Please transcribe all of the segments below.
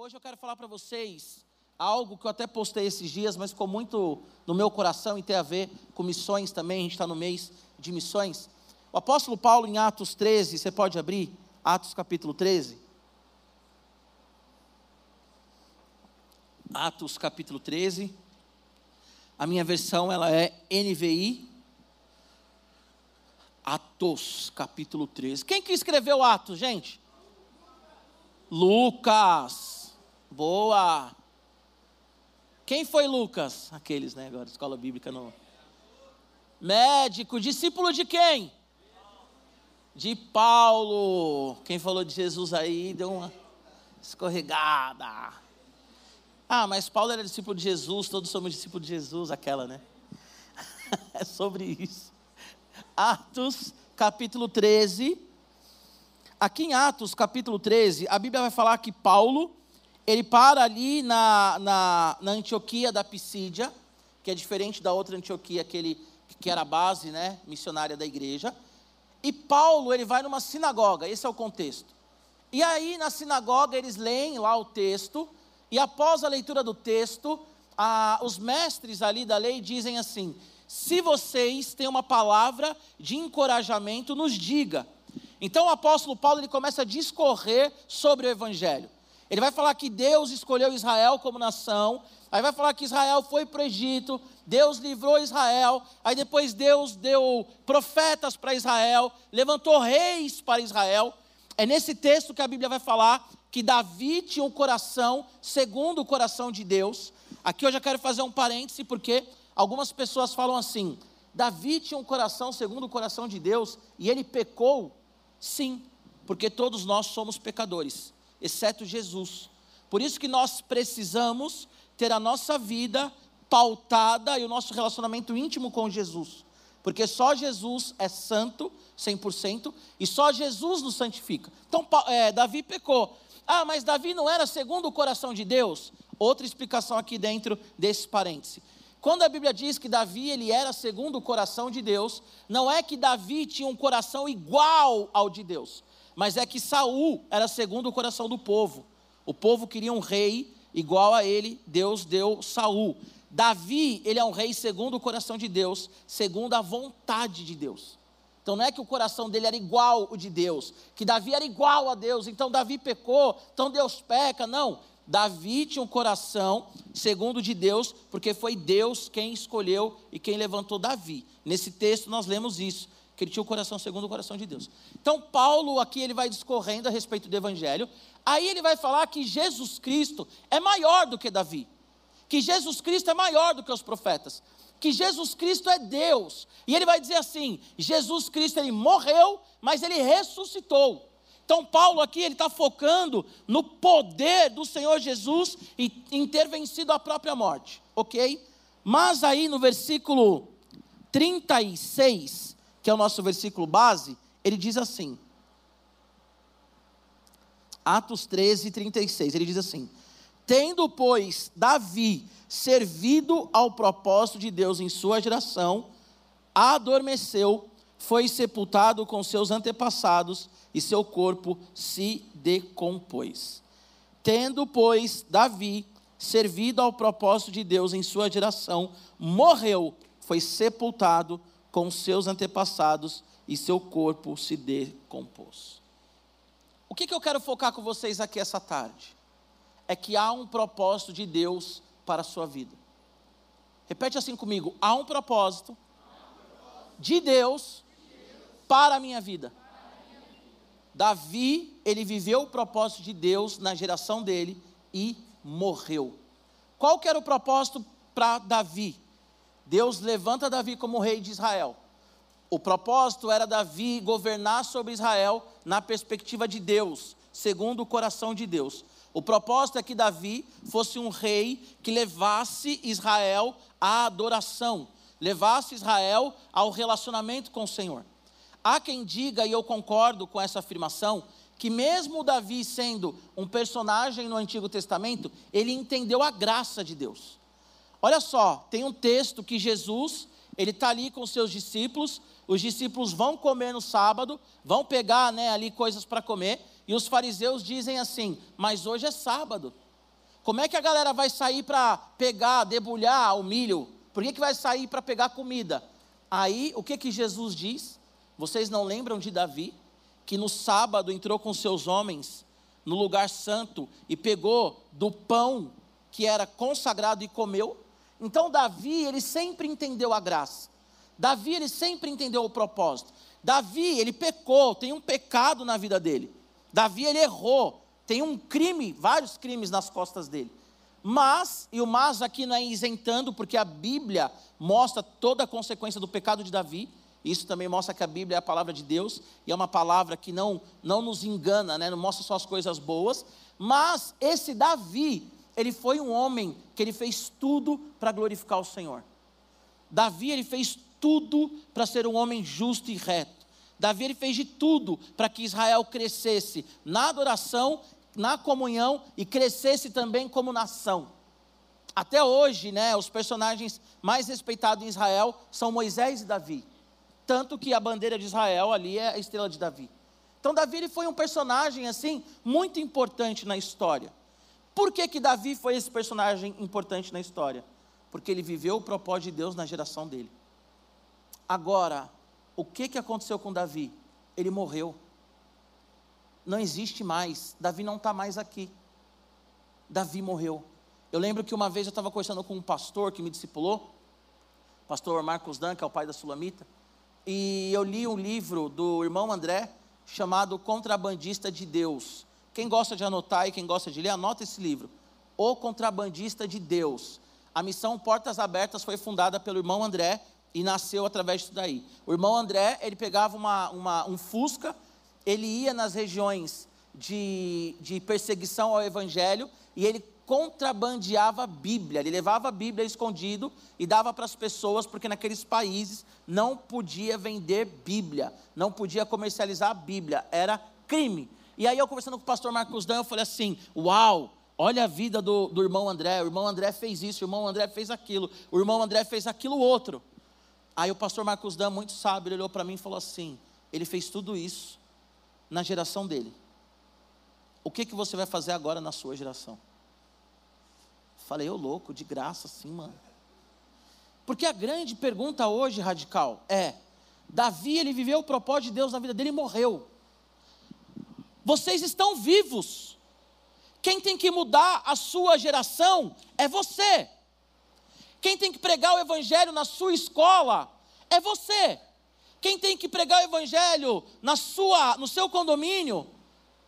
Hoje eu quero falar para vocês algo que eu até postei esses dias, mas ficou muito no meu coração e tem a ver com missões também. A gente está no mês de missões. O apóstolo Paulo, em Atos 13, você pode abrir? Atos capítulo 13. Atos capítulo 13. A minha versão ela é NVI. Atos capítulo 13. Quem que escreveu Atos, gente? Lucas. Boa! Quem foi Lucas? Aqueles, né? Agora, escola bíblica não. Médico, discípulo de quem? De Paulo. Quem falou de Jesus aí deu uma escorregada. Ah, mas Paulo era discípulo de Jesus, todos somos discípulos de Jesus, aquela, né? é sobre isso. Atos, capítulo 13. Aqui em Atos, capítulo 13, a Bíblia vai falar que Paulo ele para ali na, na, na, Antioquia da Pisídia, que é diferente da outra Antioquia que, ele, que era a base né, missionária da igreja. E Paulo, ele vai numa sinagoga, esse é o contexto. E aí, na sinagoga, eles leem lá o texto, e após a leitura do texto, a, os mestres ali da lei dizem assim: se vocês têm uma palavra de encorajamento, nos diga. Então o apóstolo Paulo ele começa a discorrer sobre o evangelho. Ele vai falar que Deus escolheu Israel como nação, aí vai falar que Israel foi para o Egito, Deus livrou Israel, aí depois Deus deu profetas para Israel, levantou reis para Israel. É nesse texto que a Bíblia vai falar que Davi tinha um coração segundo o coração de Deus. Aqui eu já quero fazer um parêntese, porque algumas pessoas falam assim: Davi tinha um coração segundo o coração de Deus e ele pecou? Sim, porque todos nós somos pecadores exceto Jesus. Por isso que nós precisamos ter a nossa vida pautada e o nosso relacionamento íntimo com Jesus. Porque só Jesus é santo, 100%, e só Jesus nos santifica. Então, é, Davi pecou. Ah, mas Davi não era segundo o coração de Deus? Outra explicação aqui dentro desse parêntese. Quando a Bíblia diz que Davi ele era segundo o coração de Deus, não é que Davi tinha um coração igual ao de Deus mas é que Saul era segundo o coração do povo. O povo queria um rei igual a ele, Deus deu Saul. Davi, ele é um rei segundo o coração de Deus, segundo a vontade de Deus. Então não é que o coração dele era igual o de Deus, que Davi era igual a Deus, então Davi pecou, então Deus peca, não. Davi tinha um coração segundo de Deus, porque foi Deus quem escolheu e quem levantou Davi. Nesse texto nós lemos isso que ele tinha o coração segundo o coração de Deus. Então, Paulo aqui ele vai discorrendo a respeito do evangelho. Aí ele vai falar que Jesus Cristo é maior do que Davi. Que Jesus Cristo é maior do que os profetas. Que Jesus Cristo é Deus. E ele vai dizer assim: Jesus Cristo ele morreu, mas ele ressuscitou. Então, Paulo aqui ele está focando no poder do Senhor Jesus e em ter vencido a própria morte, ok? Mas aí no versículo 36, que é o nosso versículo base, ele diz assim, Atos 13, 36, ele diz assim: Tendo, pois, Davi servido ao propósito de Deus em sua geração, adormeceu, foi sepultado com seus antepassados e seu corpo se decompôs. Tendo, pois, Davi servido ao propósito de Deus em sua geração, morreu, foi sepultado com seus antepassados e seu corpo se decompôs. O que, que eu quero focar com vocês aqui essa tarde? É que há um propósito de Deus para a sua vida. Repete assim comigo: há um propósito de Deus para a minha vida. Davi, ele viveu o propósito de Deus na geração dele e morreu. Qual que era o propósito para Davi? Deus levanta Davi como rei de Israel. O propósito era Davi governar sobre Israel na perspectiva de Deus, segundo o coração de Deus. O propósito é que Davi fosse um rei que levasse Israel à adoração, levasse Israel ao relacionamento com o Senhor. Há quem diga, e eu concordo com essa afirmação, que mesmo Davi sendo um personagem no Antigo Testamento, ele entendeu a graça de Deus. Olha só, tem um texto que Jesus, ele está ali com seus discípulos, os discípulos vão comer no sábado, vão pegar né, ali coisas para comer, e os fariseus dizem assim: Mas hoje é sábado, Como é que a galera vai sair para pegar, debulhar o milho? Por que, que vai sair para pegar comida? Aí, o que que Jesus diz? Vocês não lembram de Davi, que no sábado entrou com seus homens no lugar santo e pegou do pão que era consagrado e comeu? Então, Davi, ele sempre entendeu a graça. Davi, ele sempre entendeu o propósito. Davi, ele pecou, tem um pecado na vida dele. Davi, ele errou, tem um crime, vários crimes nas costas dele. Mas, e o mas aqui não é isentando, porque a Bíblia mostra toda a consequência do pecado de Davi. Isso também mostra que a Bíblia é a palavra de Deus e é uma palavra que não, não nos engana, né? não mostra só as coisas boas. Mas esse Davi, ele foi um homem que ele fez tudo para glorificar o Senhor. Davi, ele fez tudo para ser um homem justo e reto. Davi, ele fez de tudo para que Israel crescesse na adoração na comunhão e crescesse também como nação. Até hoje, né, os personagens mais respeitados em Israel são Moisés e Davi. Tanto que a bandeira de Israel ali é a estrela de Davi. Então Davi ele foi um personagem assim muito importante na história. Por que que Davi foi esse personagem importante na história? Porque ele viveu o propósito de Deus na geração dele. Agora, o que que aconteceu com Davi? Ele morreu não existe mais. Davi não está mais aqui. Davi morreu. Eu lembro que uma vez eu estava conversando com um pastor que me discipulou, pastor Marcos Dan, que é o pai da Sulamita, e eu li um livro do irmão André chamado Contrabandista de Deus. Quem gosta de anotar e quem gosta de ler, anota esse livro. O Contrabandista de Deus. A missão Portas Abertas foi fundada pelo irmão André e nasceu através disso daí. O irmão André, ele pegava uma, uma, um Fusca ele ia nas regiões de, de perseguição ao evangelho e ele contrabandeava a Bíblia, ele levava a Bíblia escondido e dava para as pessoas, porque naqueles países não podia vender Bíblia, não podia comercializar a Bíblia, era crime. E aí eu conversando com o pastor Marcos Dan, eu falei assim: Uau, olha a vida do, do irmão André, o irmão André fez isso, o irmão André fez aquilo, o irmão André fez aquilo outro. Aí o pastor Marcos Dan, muito sábio, ele olhou para mim e falou assim: Ele fez tudo isso na geração dele. O que, que você vai fazer agora na sua geração? Falei, ô louco, de graça sim, mano. Porque a grande pergunta hoje, radical, é: Davi, ele viveu o propósito de Deus na vida dele e morreu. Vocês estão vivos. Quem tem que mudar a sua geração é você. Quem tem que pregar o evangelho na sua escola é você. Quem tem que pregar o evangelho na sua, no seu condomínio,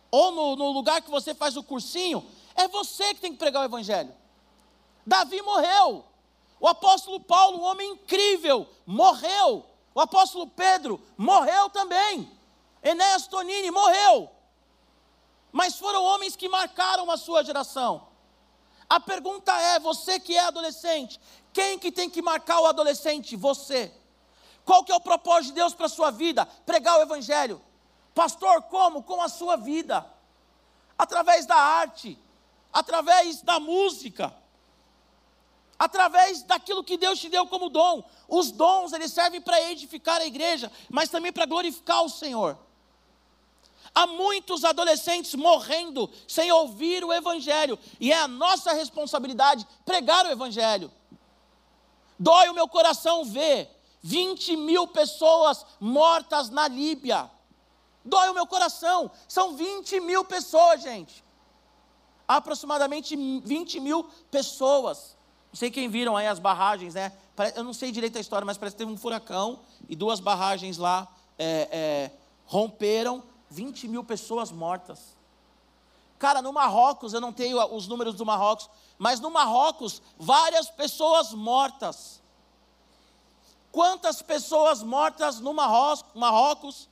ou no, no lugar que você faz o cursinho, é você que tem que pregar o evangelho. Davi morreu. O apóstolo Paulo, um homem incrível, morreu. O apóstolo Pedro morreu também. Enéas Tonini morreu. Mas foram homens que marcaram a sua geração. A pergunta é: você que é adolescente, quem que tem que marcar o adolescente? Você. Qual que é o propósito de Deus para a sua vida? Pregar o Evangelho. Pastor, como? Com a sua vida. Através da arte, através da música, através daquilo que Deus te deu como dom. Os dons, eles servem para edificar a igreja, mas também para glorificar o Senhor. Há muitos adolescentes morrendo sem ouvir o Evangelho, e é a nossa responsabilidade pregar o Evangelho. Dói o meu coração ver 20 mil pessoas mortas na Líbia. Dói o meu coração. São 20 mil pessoas, gente. Aproximadamente 20 mil pessoas. Não sei quem viram aí as barragens, né? Eu não sei direito a história, mas parece que teve um furacão e duas barragens lá é, é, romperam. 20 mil pessoas mortas. Cara, no Marrocos, eu não tenho os números do Marrocos, mas no Marrocos, várias pessoas mortas. Quantas pessoas mortas no Marrocos, Marrocos,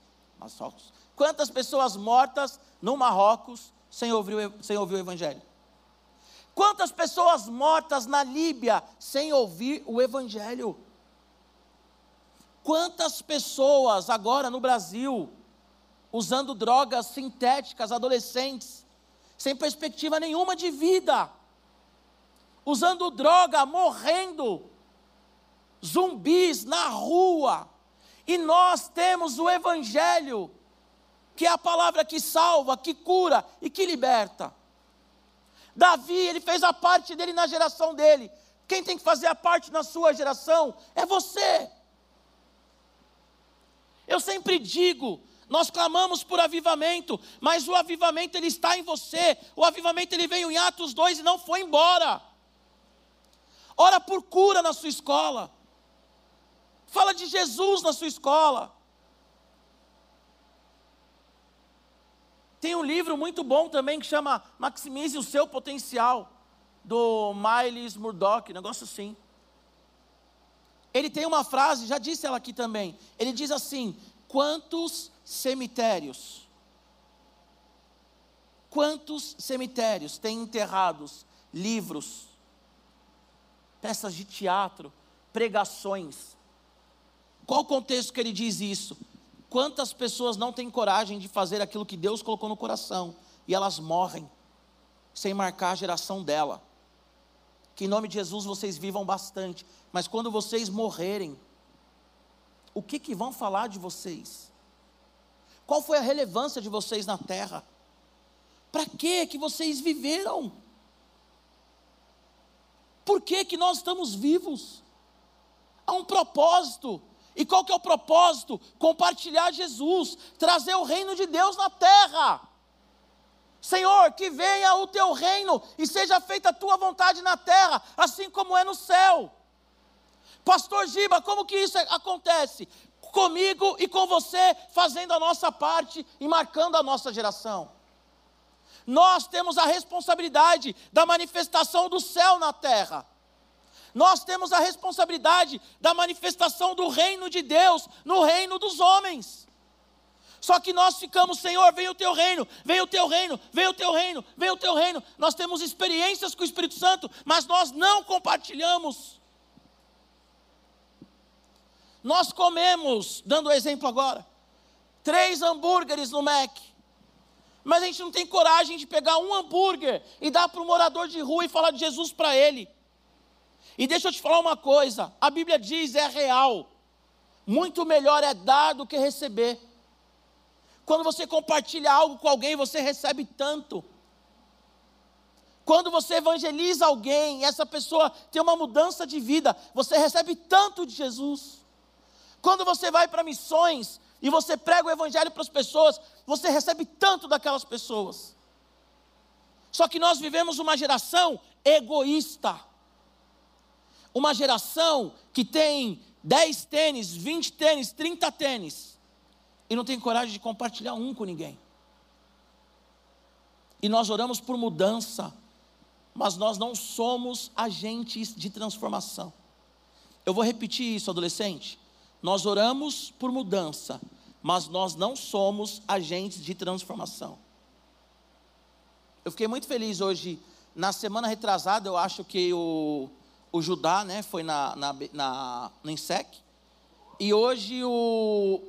quantas pessoas mortas no Marrocos sem ouvir, sem ouvir o Evangelho? Quantas pessoas mortas na Líbia sem ouvir o Evangelho? Quantas pessoas agora no Brasil usando drogas sintéticas, adolescentes, sem perspectiva nenhuma de vida, usando droga, morrendo, zumbis na rua, e nós temos o Evangelho, que é a palavra que salva, que cura e que liberta. Davi, ele fez a parte dele na geração dele. Quem tem que fazer a parte na sua geração é você. Eu sempre digo, nós clamamos por avivamento, mas o avivamento ele está em você. O avivamento ele veio em Atos 2 e não foi embora. Ora por cura na sua escola. Fala de Jesus na sua escola. Tem um livro muito bom também que chama Maximize o seu potencial, do Miles Murdoch, negócio assim. Ele tem uma frase, já disse ela aqui também. Ele diz assim: Quantos cemitérios, quantos cemitérios têm enterrados livros, peças de teatro, pregações? Qual o contexto que ele diz isso? Quantas pessoas não têm coragem de fazer aquilo que Deus colocou no coração e elas morrem sem marcar a geração dela? Que em nome de Jesus vocês vivam bastante, mas quando vocês morrerem, o que, que vão falar de vocês? Qual foi a relevância de vocês na terra? Para que que vocês viveram? Por que que nós estamos vivos? Há um propósito. E qual que é o propósito? Compartilhar Jesus, trazer o reino de Deus na terra. Senhor, que venha o teu reino e seja feita a tua vontade na terra, assim como é no céu. Pastor Giba, como que isso acontece? Comigo e com você, fazendo a nossa parte e marcando a nossa geração. Nós temos a responsabilidade da manifestação do céu na terra. Nós temos a responsabilidade da manifestação do reino de Deus no reino dos homens. Só que nós ficamos, Senhor, vem o teu reino, vem o teu reino, vem o teu reino, vem o teu reino. Nós temos experiências com o Espírito Santo, mas nós não compartilhamos. Nós comemos, dando exemplo agora, três hambúrgueres no Mac, mas a gente não tem coragem de pegar um hambúrguer e dar para um morador de rua e falar de Jesus para ele. E deixa eu te falar uma coisa: a Bíblia diz, é real. Muito melhor é dar do que receber. Quando você compartilha algo com alguém, você recebe tanto. Quando você evangeliza alguém, essa pessoa tem uma mudança de vida, você recebe tanto de Jesus. Quando você vai para missões e você prega o evangelho para as pessoas, você recebe tanto daquelas pessoas. Só que nós vivemos uma geração egoísta uma geração que tem 10 tênis, 20 tênis, 30 tênis, e não tem coragem de compartilhar um com ninguém. E nós oramos por mudança, mas nós não somos agentes de transformação. Eu vou repetir isso, adolescente. Nós oramos por mudança, mas nós não somos agentes de transformação. Eu fiquei muito feliz hoje, na semana retrasada, eu acho que o o Judá, né, foi na, na, na, no INSEC, e hoje o,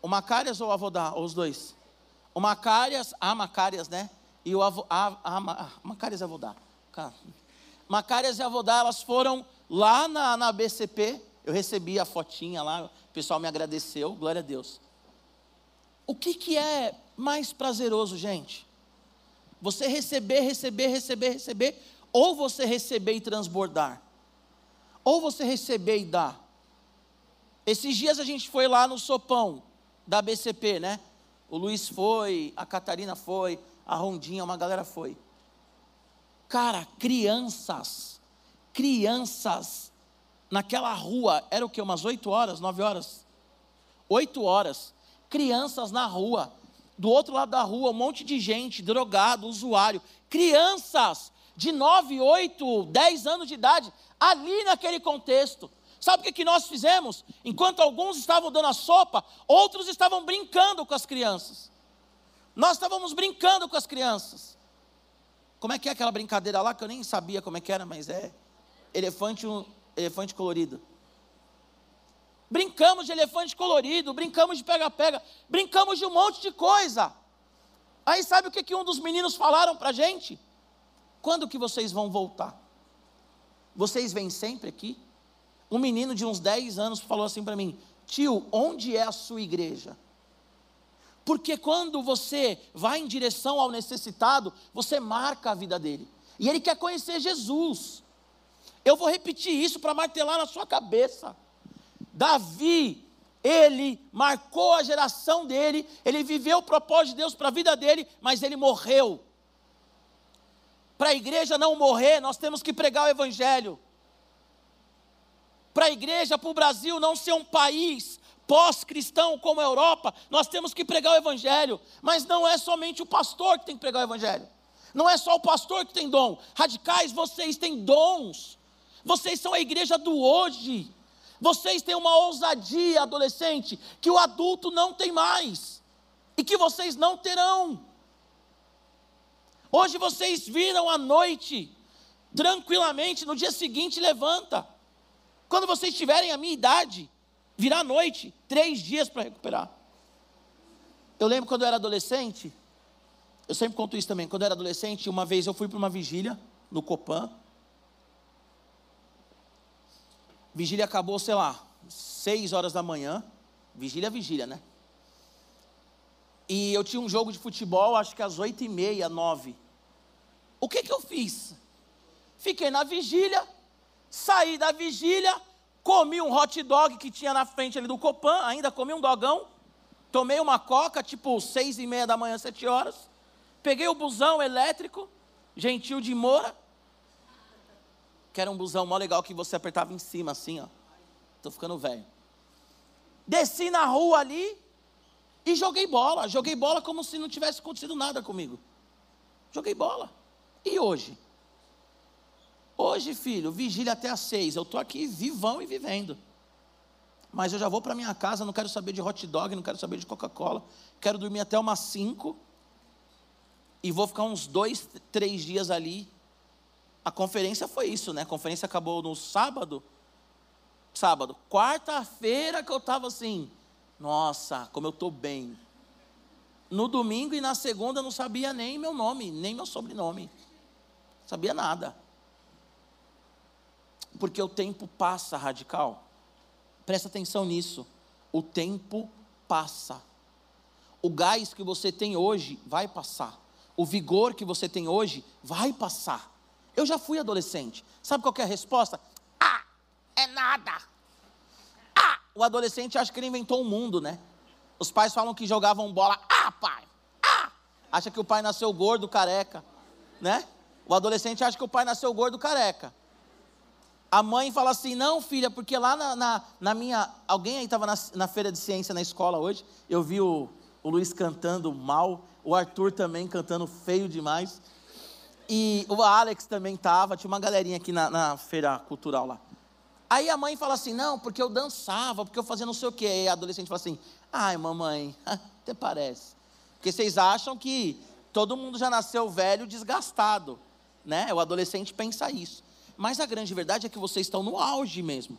o Macárias ou o Avodá, os dois? O Macárias, a Macárias, né, e o a, a, a Macárias e Avodá. Macárias e Avodá, elas foram lá na, na BCP, eu recebi a fotinha lá, o pessoal me agradeceu, glória a Deus. O que, que é mais prazeroso, gente? Você receber, receber, receber, receber, ou você receber e transbordar? Ou você receber e dar. Esses dias a gente foi lá no sopão da BCP, né? O Luiz foi, a Catarina foi, a Rondinha, uma galera foi. Cara, crianças, crianças, naquela rua, era o que? Umas 8 horas, 9 horas? 8 horas. Crianças na rua. Do outro lado da rua, um monte de gente, drogado, usuário. Crianças de 9, 8, 10 anos de idade, ali naquele contexto. Sabe o que, que nós fizemos? Enquanto alguns estavam dando a sopa, outros estavam brincando com as crianças. Nós estávamos brincando com as crianças. Como é que é aquela brincadeira lá que eu nem sabia como é que era, mas é elefante, elefante colorido. Brincamos de elefante colorido, brincamos de pega-pega, brincamos de um monte de coisa. Aí sabe o que, que um dos meninos falaram para a gente? Quando que vocês vão voltar? Vocês vêm sempre aqui? Um menino de uns 10 anos falou assim para mim: Tio, onde é a sua igreja? Porque quando você vai em direção ao necessitado, você marca a vida dele. E ele quer conhecer Jesus. Eu vou repetir isso para martelar na sua cabeça. Davi, ele marcou a geração dele, ele viveu o propósito de Deus para a vida dele, mas ele morreu. Para a igreja não morrer, nós temos que pregar o Evangelho. Para a igreja, para o Brasil não ser um país pós-cristão como a Europa, nós temos que pregar o Evangelho. Mas não é somente o pastor que tem que pregar o Evangelho. Não é só o pastor que tem dom. Radicais, vocês têm dons. Vocês são a igreja do hoje. Vocês têm uma ousadia adolescente que o adulto não tem mais e que vocês não terão. Hoje vocês viram à noite, tranquilamente, no dia seguinte levanta. Quando vocês tiverem a minha idade, virá à noite, três dias para recuperar. Eu lembro quando eu era adolescente, eu sempre conto isso também. Quando eu era adolescente, uma vez eu fui para uma vigília no Copan. Vigília acabou, sei lá, seis horas da manhã. Vigília, vigília, né? E eu tinha um jogo de futebol, acho que às oito e meia, nove. O que que eu fiz? Fiquei na vigília, saí da vigília, comi um hot dog que tinha na frente ali do Copan, ainda comi um dogão, tomei uma coca, tipo seis e meia da manhã, sete horas, peguei o busão elétrico, gentil de Moura, que era um busão mó legal que você apertava em cima assim, ó. Tô ficando velho. Desci na rua ali e joguei bola. Joguei bola como se não tivesse acontecido nada comigo. Joguei bola. E hoje? Hoje, filho, vigília até às seis. Eu tô aqui vivão e vivendo. Mas eu já vou para minha casa, não quero saber de hot dog, não quero saber de Coca-Cola. Quero dormir até umas cinco. E vou ficar uns dois, três dias ali a conferência foi isso, né? A conferência acabou no sábado. Sábado. Quarta-feira que eu estava assim, nossa, como eu estou bem. No domingo e na segunda eu não sabia nem meu nome, nem meu sobrenome. Sabia nada. Porque o tempo passa, radical. Presta atenção nisso. O tempo passa. O gás que você tem hoje vai passar. O vigor que você tem hoje vai passar. Eu já fui adolescente. Sabe qual é a resposta? Ah, é nada. Ah, o adolescente acha que ele inventou o um mundo, né? Os pais falam que jogavam bola. Ah, pai. Ah, acha que o pai nasceu gordo, careca, né? O adolescente acha que o pai nasceu gordo, careca. A mãe fala assim: não, filha, porque lá na, na, na minha. Alguém aí estava na, na, feira de ciência na escola hoje. Eu vi o, o Luiz cantando mal, o Arthur também cantando feio demais. E o Alex também estava, tinha uma galerinha aqui na, na, feira cultural lá. Aí a mãe fala assim: não, porque eu dançava, porque eu fazia não sei o quê. Aí a adolescente fala assim: ai, mamãe, até parece. Porque vocês acham que todo mundo já nasceu velho, desgastado. Né? O adolescente pensa isso. Mas a grande verdade é que vocês estão no auge mesmo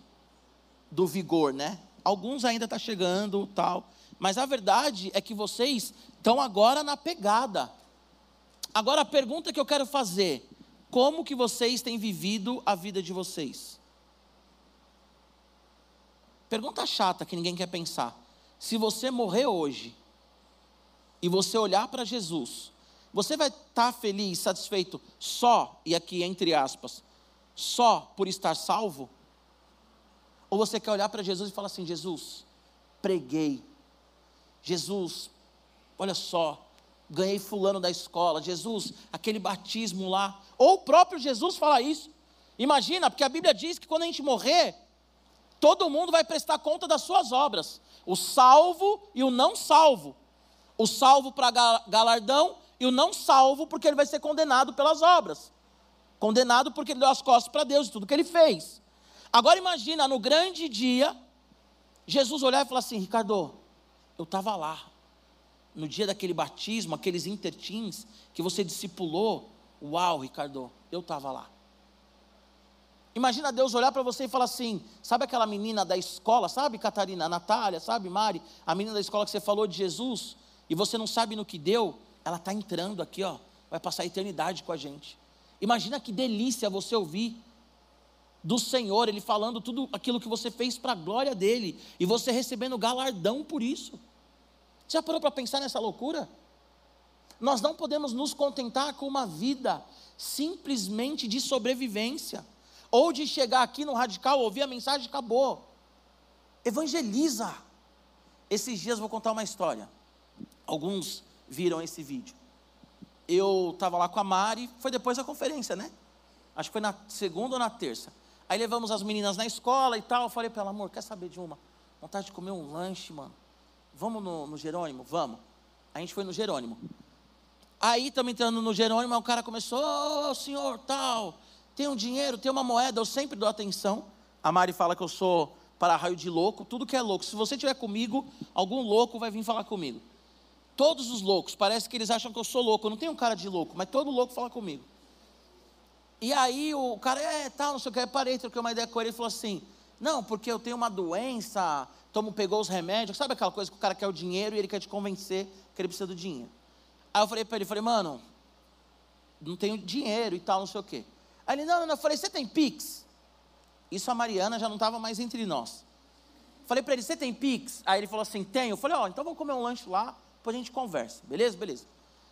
do vigor, né? Alguns ainda estão tá chegando, tal. Mas a verdade é que vocês estão agora na pegada. Agora a pergunta que eu quero fazer: como que vocês têm vivido a vida de vocês? Pergunta chata que ninguém quer pensar. Se você morrer hoje e você olhar para Jesus, você vai estar tá feliz, satisfeito só, e aqui entre aspas, só por estar salvo? Ou você quer olhar para Jesus e falar assim: Jesus, preguei. Jesus, olha só, ganhei fulano da escola, Jesus, aquele batismo lá. Ou o próprio Jesus fala isso. Imagina, porque a Bíblia diz que quando a gente morrer, todo mundo vai prestar conta das suas obras. O salvo e o não salvo. O salvo para galardão e o não salvo porque ele vai ser condenado pelas obras. Condenado porque ele deu as costas para Deus e tudo que ele fez. Agora imagina, no grande dia, Jesus olhar e falar assim: Ricardo, eu estava lá no dia daquele batismo, aqueles intertins que você discipulou, uau, Ricardo, eu estava lá. Imagina Deus olhar para você e falar assim: sabe aquela menina da escola, sabe, Catarina, Natália, sabe, Mari, a menina da escola que você falou de Jesus, e você não sabe no que deu, ela está entrando aqui, ó, vai passar a eternidade com a gente. Imagina que delícia você ouvir do Senhor, Ele falando tudo aquilo que você fez para a glória dEle, e você recebendo galardão por isso. Já parou para pensar nessa loucura? nós não podemos nos contentar com uma vida simplesmente de sobrevivência, ou de chegar aqui no radical, ouvir a mensagem e acabou. Evangeliza. Esses dias vou contar uma história. Alguns viram esse vídeo. Eu estava lá com a Mari, foi depois da conferência, né? Acho que foi na segunda ou na terça. Aí levamos as meninas na escola e tal. Eu falei para ela, amor, quer saber de uma? Vontade de comer um lanche, mano. Vamos no, no Jerônimo? Vamos. A gente foi no Jerônimo. Aí estamos entrando no Jerônimo, o cara começou, ô oh, senhor, tal, tem um dinheiro, tem uma moeda, eu sempre dou atenção. A Mari fala que eu sou para raio de louco, tudo que é louco. Se você estiver comigo, algum louco vai vir falar comigo. Todos os loucos, parece que eles acham que eu sou louco. Eu não tenho um cara de louco, mas todo louco fala comigo. E aí o cara, é, tal, não sei o que, eu parei, troquei uma ideia com ele e falou assim: Não, porque eu tenho uma doença, tomo, pegou os remédios, sabe aquela coisa que o cara quer o dinheiro e ele quer te convencer que ele precisa do dinheiro. Aí eu falei para ele, falei, mano, não tenho dinheiro e tal, não sei o quê. Aí ele, não, não, não, eu falei, você tem Pix? Isso a Mariana já não estava mais entre nós. Falei para ele, você tem Pix? Aí ele falou assim, tenho. Eu falei, ó, oh, então vamos comer um lanche lá, depois a gente conversa. Beleza? Beleza.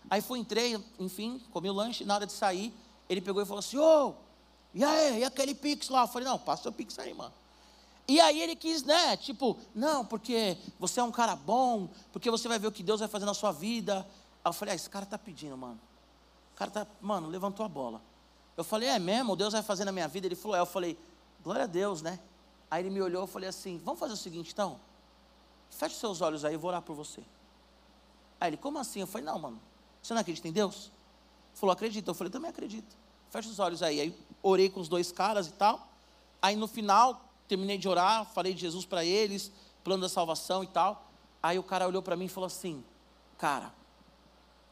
Aí fui, entrei, enfim, comi o lanche, na hora de sair, ele pegou e falou assim, ô, oh, e aí, e aquele Pix lá? Eu falei, não, passa o Pix aí, mano. E aí ele quis, né, tipo, não, porque você é um cara bom, porque você vai ver o que Deus vai fazer na sua vida. Aí eu falei, ah, esse cara está pedindo, mano. O cara tá, mano, levantou a bola. Eu falei, é mesmo? Deus vai fazer na minha vida? Ele falou, é. Eu falei, glória a Deus, né? Aí ele me olhou, eu falei assim, vamos fazer o seguinte então? Feche seus olhos aí, eu vou orar por você. Aí ele, como assim? Eu falei, não, mano, você não acredita em Deus? Ele falou, acredito. Eu falei, também acredito. Feche os olhos aí. Aí orei com os dois caras e tal. Aí no final, terminei de orar, falei de Jesus para eles, plano da salvação e tal. Aí o cara olhou para mim e falou assim: Cara,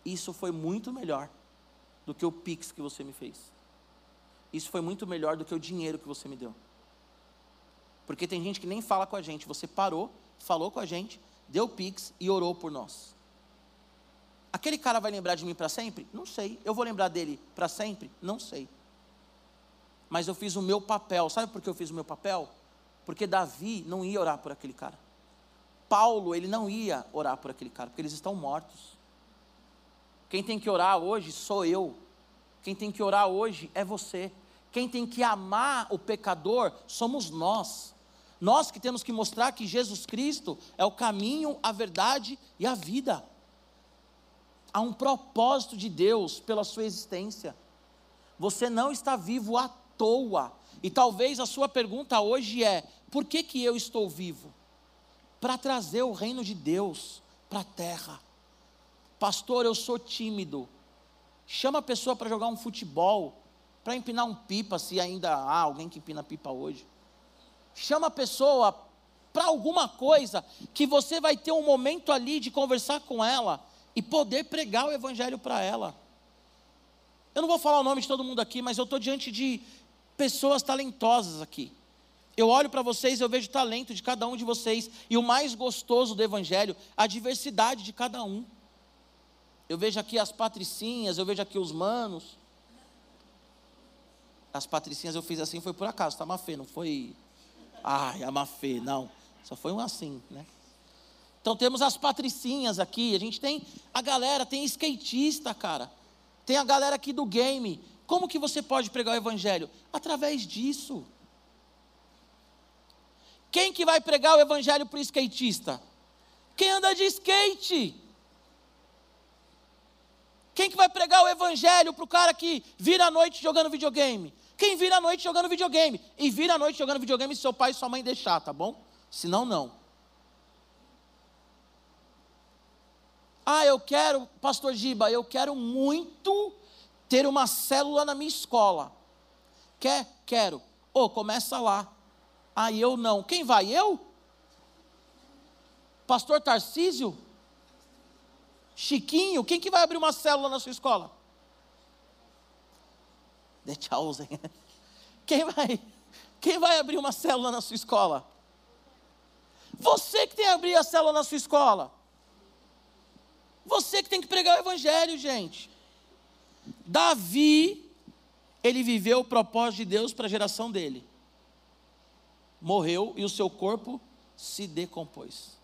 isso foi muito melhor do que o Pix que você me fez. Isso foi muito melhor do que o dinheiro que você me deu. Porque tem gente que nem fala com a gente. Você parou, falou com a gente, deu Pix e orou por nós. Aquele cara vai lembrar de mim para sempre? Não sei. Eu vou lembrar dele para sempre? Não sei. Mas eu fiz o meu papel. Sabe por que eu fiz o meu papel? Porque Davi não ia orar por aquele cara. Paulo, ele não ia orar por aquele cara, porque eles estão mortos. Quem tem que orar hoje sou eu. Quem tem que orar hoje é você. Quem tem que amar o pecador somos nós. Nós que temos que mostrar que Jesus Cristo é o caminho, a verdade e a vida. Há um propósito de Deus pela sua existência. Você não está vivo à toa. E talvez a sua pergunta hoje é: por que, que eu estou vivo? Para trazer o reino de Deus para a terra. Pastor, eu sou tímido. Chama a pessoa para jogar um futebol, para empinar um pipa, se ainda há alguém que empina pipa hoje. Chama a pessoa para alguma coisa que você vai ter um momento ali de conversar com ela e poder pregar o evangelho para ela. Eu não vou falar o nome de todo mundo aqui, mas eu estou diante de pessoas talentosas aqui. Eu olho para vocês, eu vejo o talento de cada um de vocês, e o mais gostoso do Evangelho, a diversidade de cada um. Eu vejo aqui as patricinhas, eu vejo aqui os manos. As patricinhas eu fiz assim, foi por acaso, tá, Mafê? Não foi. Ai, a Mafê, não. Só foi um assim, né? Então temos as patricinhas aqui, a gente tem a galera, tem skatista, cara. Tem a galera aqui do game. Como que você pode pregar o evangelho? Através disso. Quem que vai pregar o evangelho para o skatista? Quem anda de skate. Quem que vai pregar o evangelho para o cara que vira a noite jogando videogame? Quem vira a noite jogando videogame? E vira a noite jogando videogame se seu pai e sua mãe deixar, tá bom? Senão, não. Ah, eu quero, pastor Giba, eu quero muito ter uma célula na minha escola. Quer? Quero. Ô, oh, começa lá. Ah, eu não. Quem vai? Eu? Pastor Tarcísio? Chiquinho, quem que vai abrir uma célula na sua escola? De Chausen. Quem vai? Quem vai abrir uma célula na sua escola? Você que tem que abrir a célula na sua escola. Você que tem que pregar o evangelho, gente. Davi, ele viveu o propósito de Deus para a geração dele. Morreu e o seu corpo se decompôs.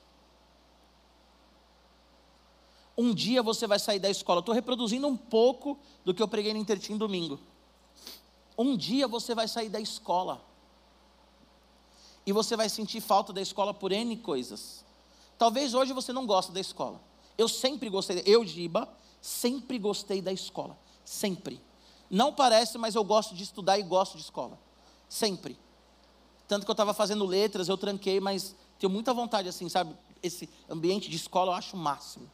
Um dia você vai sair da escola. Estou reproduzindo um pouco do que eu preguei no Intertim domingo. Um dia você vai sair da escola. E você vai sentir falta da escola por N coisas. Talvez hoje você não goste da escola. Eu sempre gostei, eu, Giba, sempre gostei da escola. Sempre. Não parece, mas eu gosto de estudar e gosto de escola. Sempre. Tanto que eu estava fazendo letras, eu tranquei, mas tenho muita vontade, assim, sabe? Esse ambiente de escola eu acho o máximo.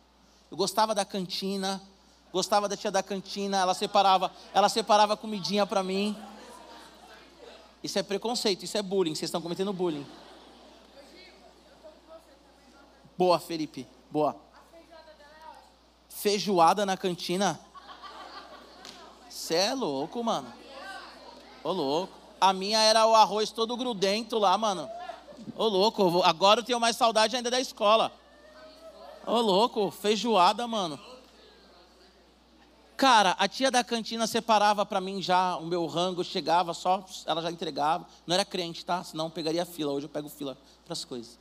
Eu gostava da cantina, gostava da tia da cantina, ela separava, ela separava comidinha para mim. Isso é preconceito, isso é bullying, vocês estão cometendo bullying. Boa, Felipe, boa. Feijoada na cantina? Você é louco, mano. Ô louco. A minha era o arroz todo grudento lá, mano. Ô louco, agora eu tenho mais saudade ainda da escola. Ô louco, feijoada, mano. Cara, a tia da cantina separava para mim já o meu rango, chegava só, ela já entregava. Não era crente, tá? Senão eu pegaria fila. Hoje eu pego fila para as coisas.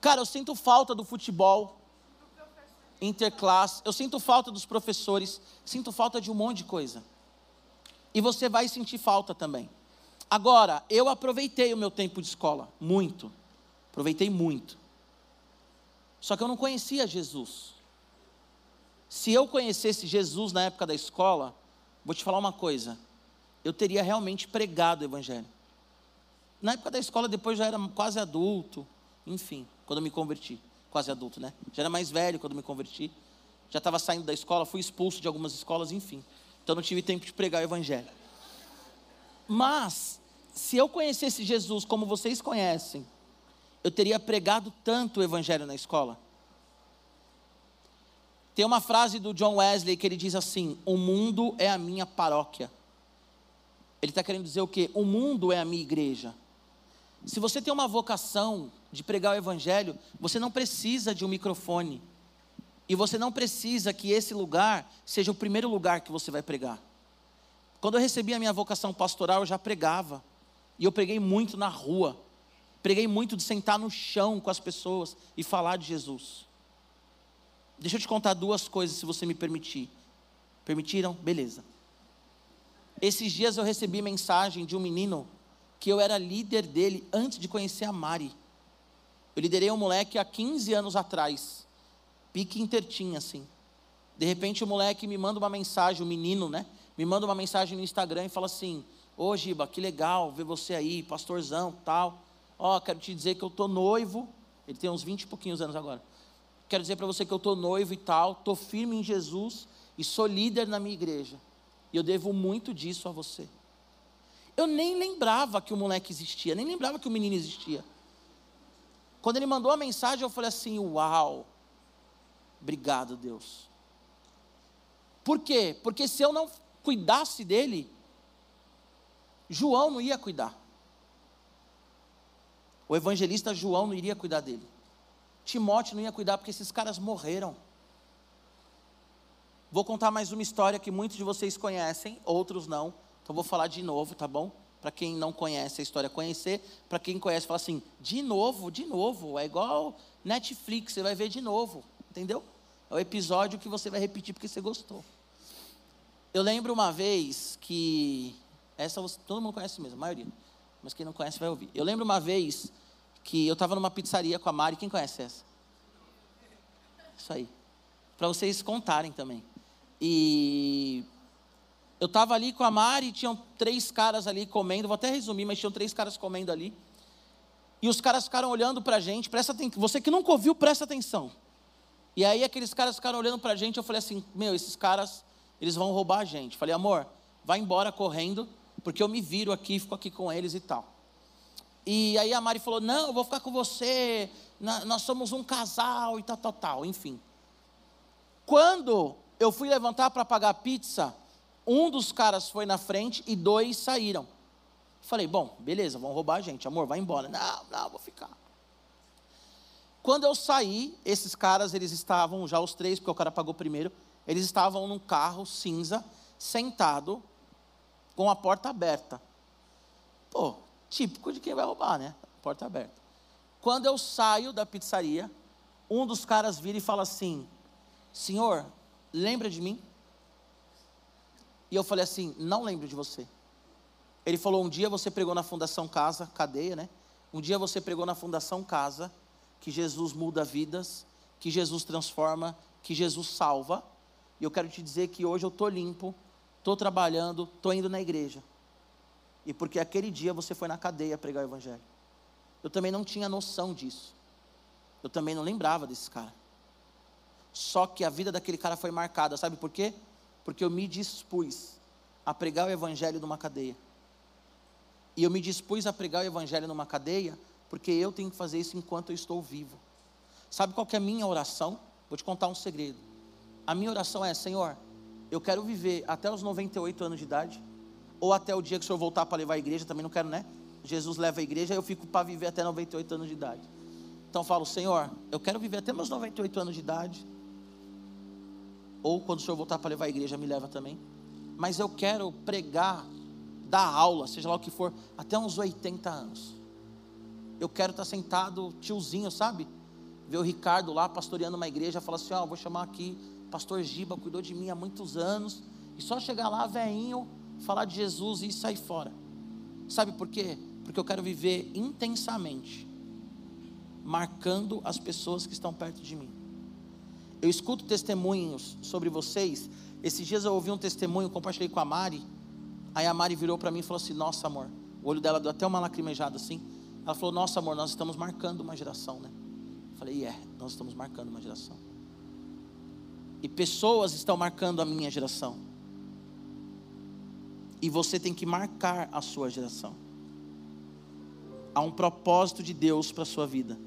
Cara, eu sinto falta do futebol interclasse. Eu sinto falta dos professores. Sinto falta de um monte de coisa. E você vai sentir falta também. Agora, eu aproveitei o meu tempo de escola, muito. Aproveitei muito. Só que eu não conhecia Jesus. Se eu conhecesse Jesus na época da escola, vou te falar uma coisa, eu teria realmente pregado o Evangelho. Na época da escola, depois já era quase adulto, enfim, quando eu me converti. Quase adulto, né? Já era mais velho quando me converti. Já estava saindo da escola, fui expulso de algumas escolas, enfim. Então não tive tempo de pregar o Evangelho. Mas, se eu conhecesse Jesus como vocês conhecem, eu teria pregado tanto o Evangelho na escola. Tem uma frase do John Wesley que ele diz assim: O mundo é a minha paróquia. Ele está querendo dizer o quê? O mundo é a minha igreja. Se você tem uma vocação de pregar o Evangelho, você não precisa de um microfone. E você não precisa que esse lugar seja o primeiro lugar que você vai pregar. Quando eu recebi a minha vocação pastoral, eu já pregava. E eu preguei muito na rua. Preguei muito de sentar no chão com as pessoas e falar de Jesus. Deixa eu te contar duas coisas, se você me permitir. Permitiram? Beleza. Esses dias eu recebi mensagem de um menino que eu era líder dele antes de conhecer a Mari. Eu liderei um moleque há 15 anos atrás. Pique intertinha, assim. De repente o moleque me manda uma mensagem, o menino, né? Me manda uma mensagem no Instagram e fala assim: Ô Giba, que legal ver você aí, pastorzão, tal. Ó, quero te dizer que eu tô noivo. Ele tem uns 20 e pouquinhos anos agora. Quero dizer para você que eu estou noivo e tal, estou firme em Jesus e sou líder na minha igreja. E eu devo muito disso a você. Eu nem lembrava que o moleque existia, nem lembrava que o menino existia. Quando ele mandou a mensagem, eu falei assim: Uau, obrigado, Deus. Por quê? Porque se eu não cuidasse dele, João não ia cuidar. O evangelista João não iria cuidar dele. Timóteo não ia cuidar porque esses caras morreram. Vou contar mais uma história que muitos de vocês conhecem, outros não. Então vou falar de novo, tá bom? Para quem não conhece a história, conhecer. Para quem conhece, fala assim: de novo, de novo. É igual Netflix, você vai ver de novo. Entendeu? É o episódio que você vai repetir porque você gostou. Eu lembro uma vez que. Essa todo mundo conhece mesmo, a maioria. Mas quem não conhece vai ouvir. Eu lembro uma vez que eu estava numa pizzaria com a Mari. Quem conhece essa? Isso aí. Para vocês contarem também. E eu estava ali com a Mari, tinham três caras ali comendo, vou até resumir, mas tinham três caras comendo ali. E os caras ficaram olhando para a gente, presta atenção, você que nunca ouviu, presta atenção. E aí aqueles caras ficaram olhando para a gente, eu falei assim, meu, esses caras, eles vão roubar a gente. Falei, amor, vai embora correndo, porque eu me viro aqui, fico aqui com eles e tal. E aí a Mari falou: Não, eu vou ficar com você, nós somos um casal e tal, tal, tal, enfim. Quando eu fui levantar para pagar a pizza, um dos caras foi na frente e dois saíram. Falei: Bom, beleza, vão roubar a gente, amor, vai embora. Não, não, vou ficar. Quando eu saí, esses caras, eles estavam, já os três, porque o cara pagou primeiro, eles estavam num carro cinza, sentado, com a porta aberta. Pô, Típico de quem vai roubar, né? Porta aberta. Quando eu saio da pizzaria, um dos caras vira e fala assim: Senhor, lembra de mim? E eu falei assim: Não lembro de você. Ele falou: Um dia você pregou na Fundação Casa, cadeia, né? Um dia você pregou na Fundação Casa que Jesus muda vidas, que Jesus transforma, que Jesus salva. E eu quero te dizer que hoje eu estou limpo, estou trabalhando, estou indo na igreja. E porque aquele dia você foi na cadeia pregar o Evangelho. Eu também não tinha noção disso. Eu também não lembrava desse cara. Só que a vida daquele cara foi marcada, sabe por quê? Porque eu me dispus a pregar o Evangelho numa cadeia. E eu me dispus a pregar o Evangelho numa cadeia, porque eu tenho que fazer isso enquanto eu estou vivo. Sabe qual que é a minha oração? Vou te contar um segredo. A minha oração é: Senhor, eu quero viver até os 98 anos de idade, ou até o dia que o Senhor voltar para levar a igreja, também não quero, né? Jesus leva a igreja, eu fico para viver até 98 anos de idade. Então eu falo, Senhor, eu quero viver até meus 98 anos de idade. Ou quando o Senhor voltar para levar a igreja, me leva também. Mas eu quero pregar, dar aula, seja lá o que for, até uns 80 anos. Eu quero estar sentado, tiozinho, sabe? Ver o Ricardo lá pastoreando uma igreja, falar assim: Ó, oh, vou chamar aqui, Pastor Giba, cuidou de mim há muitos anos. E só chegar lá, veinho, falar de Jesus e sair fora. Sabe por quê? Porque eu quero viver intensamente, marcando as pessoas que estão perto de mim. Eu escuto testemunhos sobre vocês. Esses dias eu ouvi um testemunho, compartilhei com a Mari. Aí a Mari virou para mim e falou assim: Nossa, amor. O olho dela deu até uma lacrimejada assim. Ela falou: Nossa, amor, nós estamos marcando uma geração, né? Eu falei: É, yeah, nós estamos marcando uma geração. E pessoas estão marcando a minha geração. E você tem que marcar a sua geração. Há um propósito de Deus para a sua vida.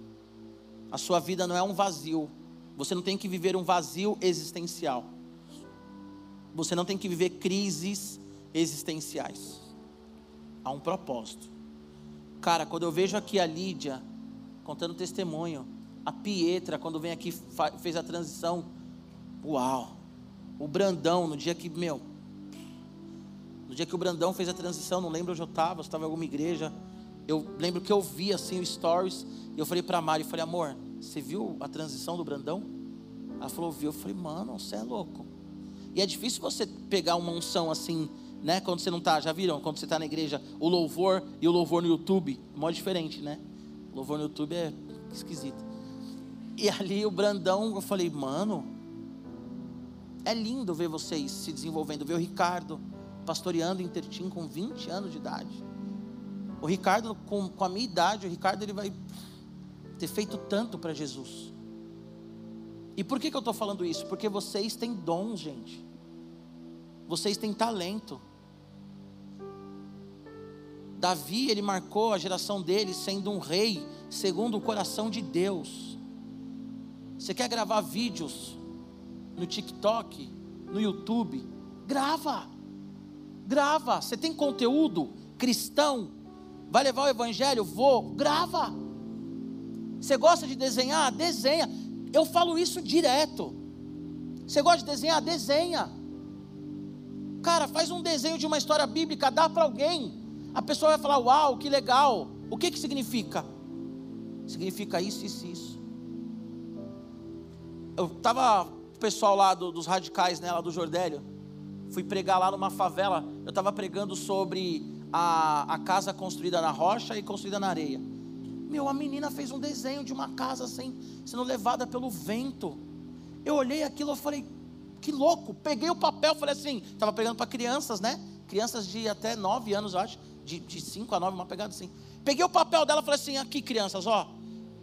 A sua vida não é um vazio. Você não tem que viver um vazio existencial. Você não tem que viver crises existenciais. Há um propósito. Cara, quando eu vejo aqui a Lídia contando testemunho, a Pietra, quando vem aqui, fez a transição, uau. O Brandão, no dia que, meu, no dia que o Brandão fez a transição, não lembro onde eu estava, estava em alguma igreja. Eu lembro que eu vi assim o stories, e eu falei para a Mari, eu falei, amor, você viu a transição do Brandão? Ela falou, viu. Eu falei, mano, você é louco. E é difícil você pegar uma unção assim, né? Quando você não está, já viram? Quando você está na igreja, o louvor e o louvor no YouTube, é mó diferente, né? O louvor no YouTube é esquisito. E ali o Brandão, eu falei, mano, é lindo ver vocês se desenvolvendo, ver o Ricardo, pastoreando em Tertim com 20 anos de idade. O Ricardo, com, com a minha idade, o Ricardo ele vai ter feito tanto para Jesus. E por que, que eu estou falando isso? Porque vocês têm dom, gente. Vocês têm talento. Davi, ele marcou a geração dele sendo um rei segundo o coração de Deus. Você quer gravar vídeos no TikTok, no YouTube? Grava grava. Você tem conteúdo cristão? Vai levar o evangelho? Vou, grava. Você gosta de desenhar? Desenha. Eu falo isso direto. Você gosta de desenhar? Desenha. Cara, faz um desenho de uma história bíblica, dá para alguém. A pessoa vai falar: Uau, que legal. O que que significa? Significa isso, isso, isso. Eu estava o pessoal lá do, dos radicais, né, lá do Jordélio fui pregar lá numa favela, eu estava pregando sobre a, a casa construída na rocha e construída na areia. Meu, a menina fez um desenho de uma casa assim, sendo levada pelo vento. Eu olhei aquilo, eu falei, que louco. Peguei o papel, falei assim, estava pregando para crianças, né? Crianças de até 9 anos, eu acho, de 5 a 9, uma pegada assim. Peguei o papel dela e falei assim, aqui crianças, ó,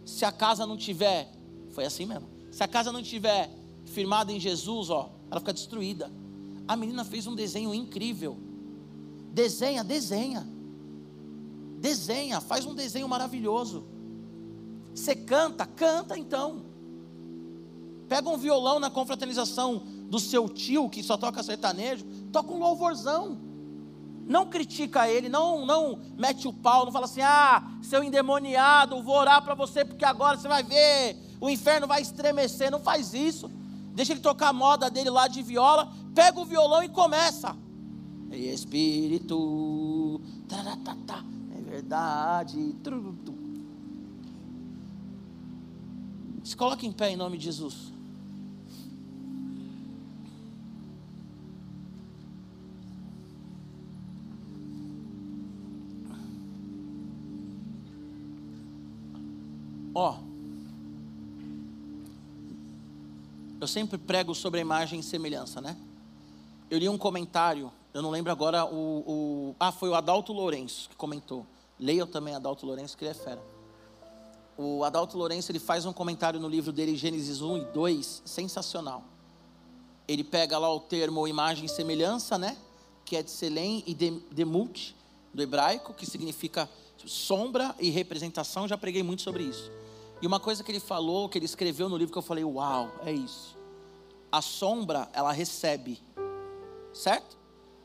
se a casa não tiver, foi assim mesmo, se a casa não tiver firmada em Jesus, ó, ela fica destruída. A menina fez um desenho incrível. Desenha, desenha. Desenha, faz um desenho maravilhoso. Você canta, canta então. Pega um violão na confraternização do seu tio que só toca sertanejo, toca um louvorzão. Não critica ele, não, não mete o pau, não fala assim: "Ah, seu endemoniado, vou orar para você porque agora você vai ver, o inferno vai estremecer". Não faz isso. Deixa ele tocar a moda dele lá de viola, pega o violão e começa. Espírito, taratata, é verdade. Se coloque em pé em nome de Jesus. Ó, eu sempre prego sobre a imagem e semelhança, né? Eu li um comentário, eu não lembro agora o, o ah, foi o Adalto Lourenço que comentou. Leiam também Adalto Lourenço, que ele é fera. O Adalto Lourenço, ele faz um comentário no livro dele, Gênesis 1 e 2, sensacional. Ele pega lá o termo imagem e semelhança, né? Que é de Selem e Demult, do hebraico, que significa sombra e representação. Já preguei muito sobre isso. E uma coisa que ele falou, que ele escreveu no livro, que eu falei, uau, é isso. A sombra, ela recebe, certo?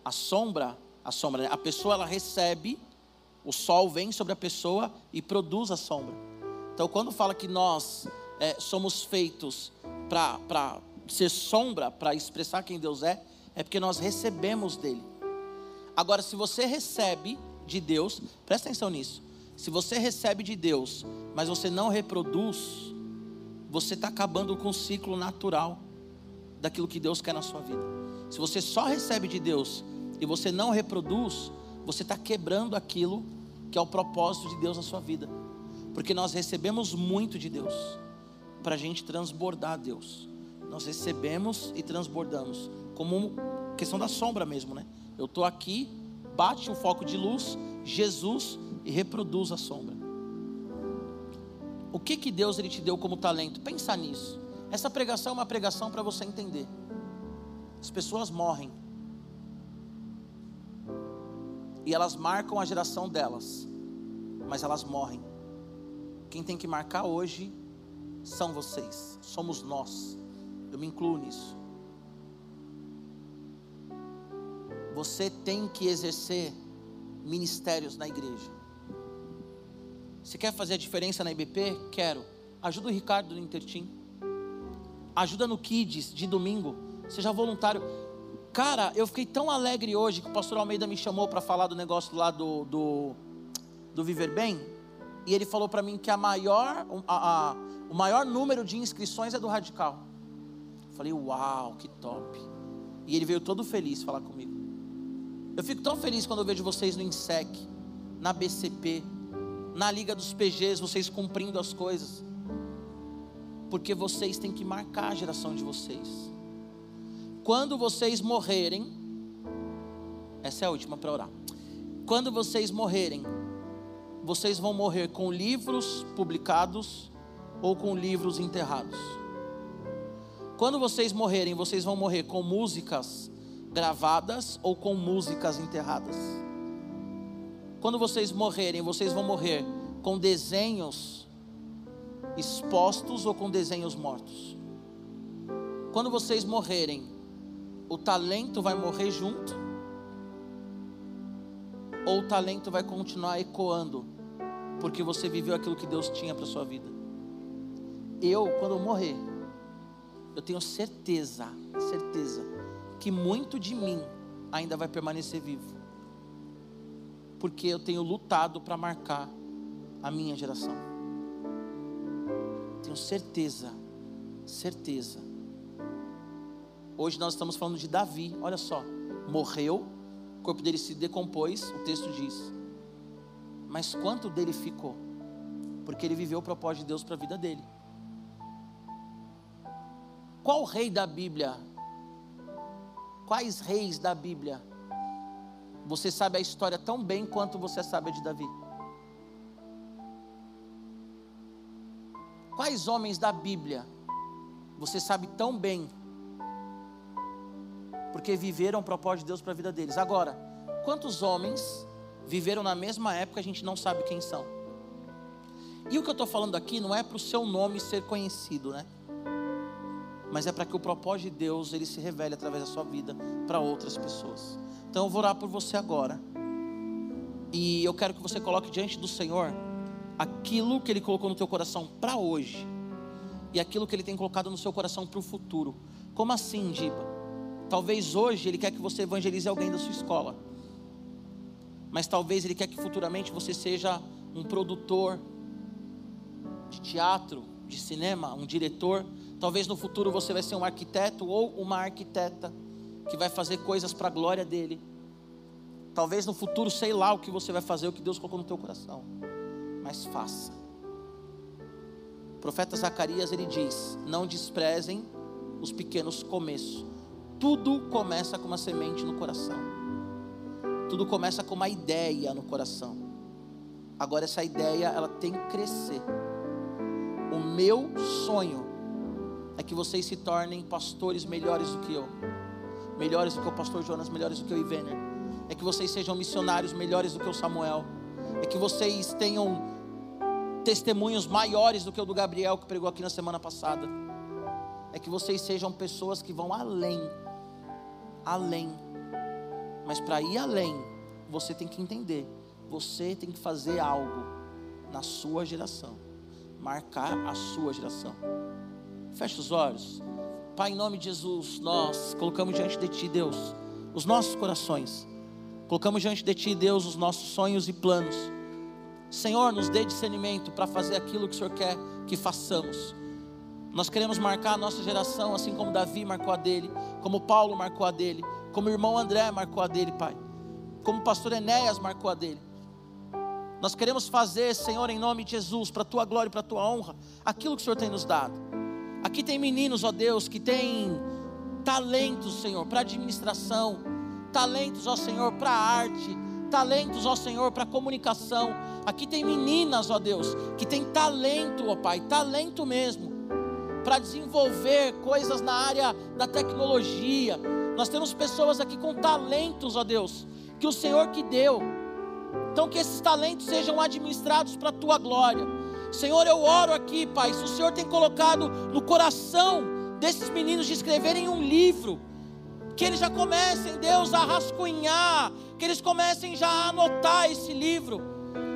A sombra, a sombra, a pessoa ela recebe, o sol vem sobre a pessoa e produz a sombra. Então, quando fala que nós é, somos feitos para ser sombra, para expressar quem Deus é, é porque nós recebemos dele. Agora, se você recebe de Deus, presta atenção nisso. Se você recebe de Deus, mas você não reproduz, você está acabando com o ciclo natural daquilo que Deus quer na sua vida. Se você só recebe de Deus e você não reproduz, você está quebrando aquilo que é o propósito de Deus na sua vida. Porque nós recebemos muito de Deus para a gente transbordar Deus. Nós recebemos e transbordamos, como questão da sombra mesmo, né? Eu estou aqui, bate um foco de luz, Jesus e reproduz a sombra. O que que Deus ele te deu como talento? Pensa nisso. Essa pregação é uma pregação para você entender. As pessoas morrem. E elas marcam a geração delas. Mas elas morrem. Quem tem que marcar hoje são vocês, somos nós. Eu me incluo nisso. Você tem que exercer ministérios na igreja. Você quer fazer a diferença na IBP? Quero. Ajuda o Ricardo no Intertim. Ajuda no Kids de domingo. Seja voluntário. Cara, eu fiquei tão alegre hoje que o pastor Almeida me chamou para falar do negócio lá do, do, do Viver Bem. E ele falou para mim que a maior, a, a, o maior número de inscrições é do Radical. Eu falei, uau, que top. E ele veio todo feliz falar comigo. Eu fico tão feliz quando eu vejo vocês no INSEC, na BCP, na Liga dos PGs, vocês cumprindo as coisas. Porque vocês têm que marcar a geração de vocês. Quando vocês morrerem, essa é a última para orar. Quando vocês morrerem, vocês vão morrer com livros publicados ou com livros enterrados. Quando vocês morrerem, vocês vão morrer com músicas gravadas ou com músicas enterradas. Quando vocês morrerem, vocês vão morrer com desenhos expostos ou com desenhos mortos. Quando vocês morrerem, o talento vai morrer junto? Ou o talento vai continuar ecoando, porque você viveu aquilo que Deus tinha para sua vida? Eu, quando eu morrer, eu tenho certeza, certeza, que muito de mim ainda vai permanecer vivo porque eu tenho lutado para marcar a minha geração. Tenho certeza, certeza. Hoje nós estamos falando de Davi, olha só, morreu, o corpo dele se decompôs, o texto diz. Mas quanto dele ficou? Porque ele viveu o propósito de Deus para a vida dele. Qual rei da Bíblia? Quais reis da Bíblia você sabe a história tão bem quanto você sabe a de Davi. Quais homens da Bíblia você sabe tão bem? Porque viveram o propósito de Deus para a vida deles. Agora, quantos homens viveram na mesma época a gente não sabe quem são? E o que eu estou falando aqui não é para o seu nome ser conhecido, né? Mas é para que o propósito de Deus ele se revele através da sua vida para outras pessoas. Então eu vou orar por você agora. E eu quero que você coloque diante do Senhor aquilo que Ele colocou no teu coração para hoje e aquilo que Ele tem colocado no seu coração para o futuro. Como assim, Diba? Talvez hoje Ele quer que você evangelize alguém da sua escola, mas talvez Ele quer que futuramente você seja um produtor de teatro, de cinema, um diretor. Talvez no futuro você vai ser um arquiteto ou uma arquiteta que vai fazer coisas para a glória dele. Talvez no futuro, sei lá o que você vai fazer, o que Deus colocou no teu coração. Mas faça. profeta Zacarias ele diz: Não desprezem os pequenos começos. Tudo começa com uma semente no coração. Tudo começa com uma ideia no coração. Agora essa ideia ela tem que crescer. O meu sonho é que vocês se tornem pastores melhores do que eu. Melhores do que o pastor Jonas, melhores do que o Ivener. É que vocês sejam missionários melhores do que o Samuel. É que vocês tenham testemunhos maiores do que o do Gabriel que pregou aqui na semana passada. É que vocês sejam pessoas que vão além. Além. Mas para ir além, você tem que entender. Você tem que fazer algo na sua geração. Marcar a sua geração. Feche os olhos. Pai, em nome de Jesus, nós colocamos diante de Ti, Deus, os nossos corações. Colocamos diante de Ti, Deus, os nossos sonhos e planos. Senhor, nos dê discernimento para fazer aquilo que o Senhor quer que façamos. Nós queremos marcar a nossa geração, assim como Davi marcou a dele, como Paulo marcou a dele, como o irmão André marcou a dele, Pai, como o pastor Enéas marcou a dele. Nós queremos fazer, Senhor, em nome de Jesus, para a tua glória e para a tua honra, aquilo que o Senhor tem nos dado. Aqui tem meninos, ó Deus, que têm talentos, Senhor, para administração, talentos, ó Senhor, para arte, talentos, ó Senhor, para comunicação. Aqui tem meninas, ó Deus, que têm talento, ó Pai, talento mesmo, para desenvolver coisas na área da tecnologia. Nós temos pessoas aqui com talentos, ó Deus, que o Senhor que deu. Então que esses talentos sejam administrados para a tua glória. Senhor, eu oro aqui, Pai, se o Senhor tem colocado no coração desses meninos de escreverem um livro, que eles já comecem, Deus, a rascunhar, que eles comecem já a anotar esse livro.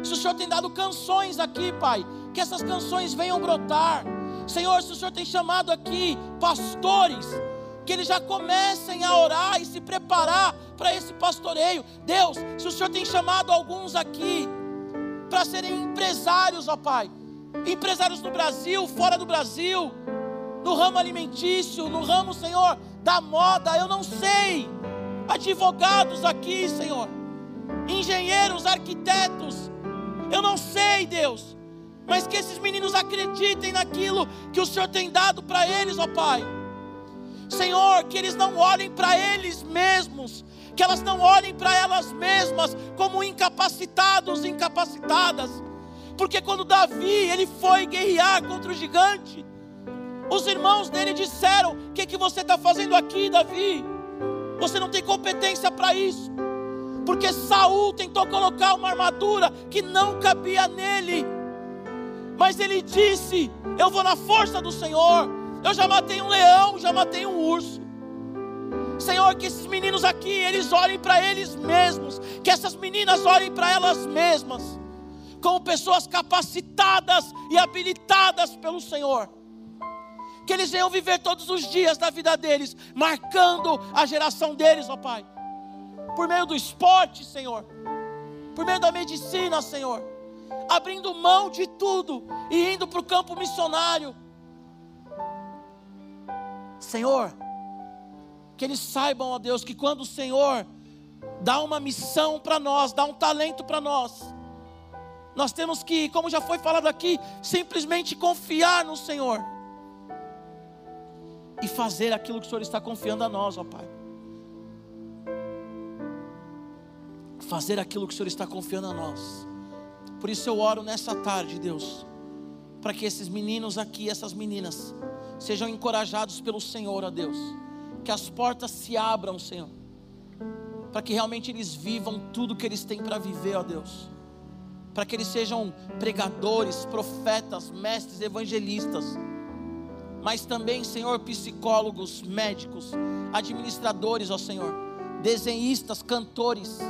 Se o Senhor tem dado canções aqui, Pai, que essas canções venham brotar. Senhor, se o Senhor tem chamado aqui pastores, que eles já comecem a orar e se preparar para esse pastoreio. Deus, se o Senhor tem chamado alguns aqui para serem empresários, ó Pai, empresários no Brasil, fora do Brasil, no ramo alimentício, no ramo, Senhor, da moda, eu não sei. Advogados aqui, Senhor, engenheiros, arquitetos, eu não sei, Deus, mas que esses meninos acreditem naquilo que o Senhor tem dado para eles, ó Pai. Senhor, que eles não olhem para eles mesmos, que elas não olhem para elas mesmas como incapacitados, incapacitadas. Porque quando Davi ele foi guerrear contra o gigante, os irmãos dele disseram: O que, que você está fazendo aqui, Davi? Você não tem competência para isso. Porque Saul tentou colocar uma armadura que não cabia nele. Mas ele disse: Eu vou na força do Senhor. Eu já matei um leão, já matei um urso. Senhor, que esses meninos aqui, eles olhem para eles mesmos, que essas meninas olhem para elas mesmas, como pessoas capacitadas e habilitadas pelo Senhor. Que eles venham viver todos os dias da vida deles, marcando a geração deles, ó Pai, por meio do esporte, Senhor, por meio da medicina, Senhor, abrindo mão de tudo e indo para o campo missionário. Senhor, que eles saibam, ó Deus, que quando o Senhor dá uma missão para nós, dá um talento para nós, nós temos que, como já foi falado aqui, simplesmente confiar no Senhor e fazer aquilo que o Senhor está confiando a nós, ó Pai. Fazer aquilo que o Senhor está confiando a nós. Por isso eu oro nessa tarde, Deus, para que esses meninos aqui, essas meninas, sejam encorajados pelo Senhor, ó Deus. Que as portas se abram, Senhor. Para que realmente eles vivam tudo que eles têm para viver, ó Deus. Para que eles sejam pregadores, profetas, mestres, evangelistas mas também, Senhor, psicólogos, médicos, administradores, ó Senhor, desenhistas, cantores,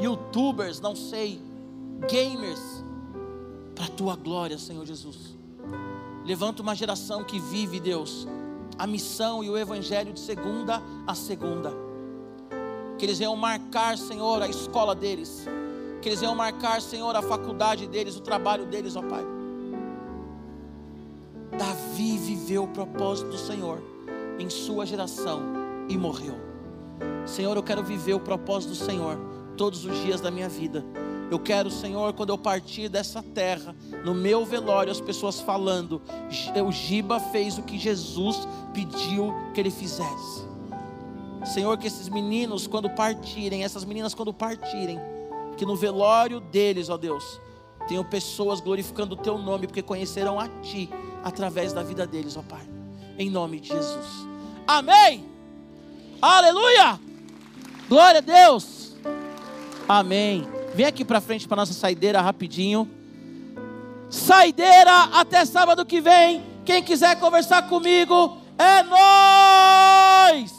youtubers, não sei, gamers, para a tua glória, Senhor Jesus. Levanta uma geração que vive, Deus, a missão e o evangelho de segunda a segunda. Que eles venham marcar, Senhor, a escola deles. Que eles venham marcar, Senhor, a faculdade deles, o trabalho deles, ó Pai Davi viveu o propósito do Senhor em sua geração e morreu. Senhor, eu quero viver o propósito do Senhor todos os dias da minha vida. Eu quero, Senhor, quando eu partir dessa terra, no meu velório, as pessoas falando: o Giba fez o que Jesus pediu que ele fizesse. Senhor, que esses meninos, quando partirem, essas meninas, quando partirem, que no velório deles, ó Deus, tenham pessoas glorificando o Teu nome, porque conhecerão a Ti através da vida deles, ó Pai. Em nome de Jesus. Amém. Aleluia. Glória a Deus. Amém. Vem aqui para frente para nossa saideira rapidinho. Saideira até sábado que vem. Quem quiser conversar comigo, é nós.